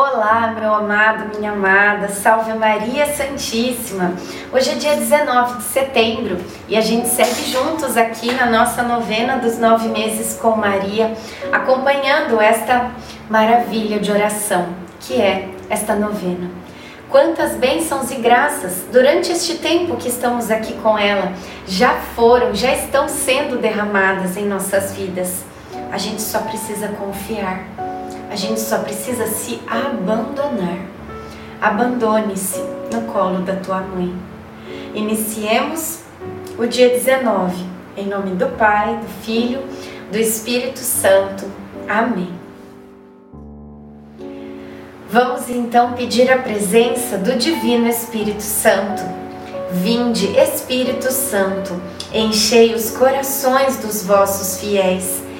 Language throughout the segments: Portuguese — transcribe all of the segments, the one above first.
Olá, meu amado, minha amada, salve Maria Santíssima. Hoje é dia 19 de setembro e a gente segue juntos aqui na nossa novena dos nove meses com Maria, acompanhando esta maravilha de oração que é esta novena. Quantas bênçãos e graças durante este tempo que estamos aqui com ela já foram, já estão sendo derramadas em nossas vidas. A gente só precisa confiar a gente só precisa se abandonar. Abandone-se no colo da tua mãe. Iniciemos o dia 19, em nome do Pai, do Filho, do Espírito Santo. Amém. Vamos então pedir a presença do Divino Espírito Santo. Vinde, Espírito Santo, enchei os corações dos vossos fiéis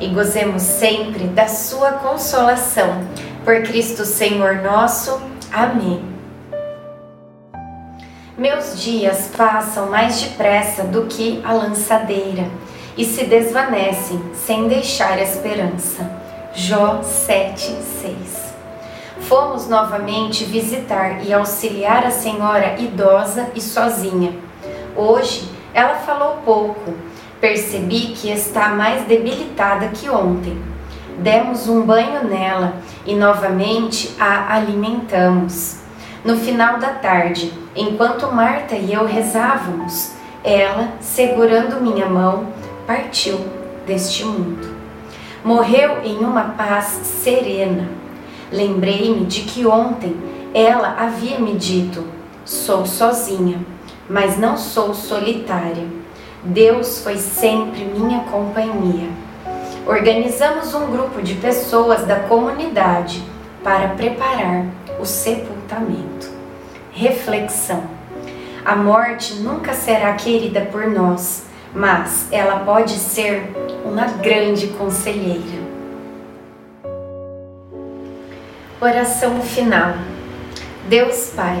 e gozemos sempre da sua consolação. Por Cristo Senhor nosso. Amém. Meus dias passam mais depressa do que a lançadeira e se desvanecem sem deixar esperança. Jó 7:6. Fomos novamente visitar e auxiliar a senhora idosa e sozinha. Hoje ela falou pouco, Percebi que está mais debilitada que ontem. Demos um banho nela e novamente a alimentamos. No final da tarde, enquanto Marta e eu rezávamos, ela, segurando minha mão, partiu deste mundo. Morreu em uma paz serena. Lembrei-me de que ontem ela havia me dito: sou sozinha, mas não sou solitária. Deus foi sempre minha companhia. Organizamos um grupo de pessoas da comunidade para preparar o sepultamento. Reflexão: A morte nunca será querida por nós, mas ela pode ser uma grande conselheira. Oração final. Deus Pai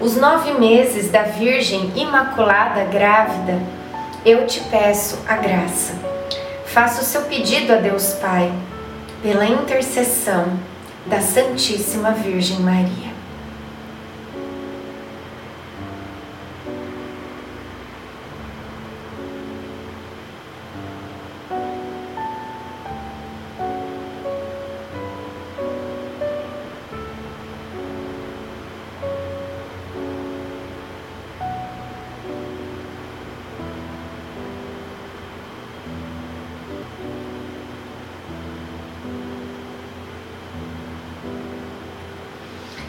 os nove meses da Virgem Imaculada Grávida, eu te peço a graça. Faça o seu pedido a Deus Pai, pela intercessão da Santíssima Virgem Maria.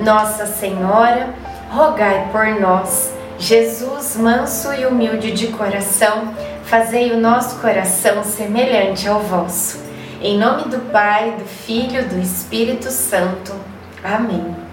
Nossa Senhora, rogai por nós. Jesus, manso e humilde de coração, fazei o nosso coração semelhante ao vosso. Em nome do Pai, do Filho, do Espírito Santo. Amém.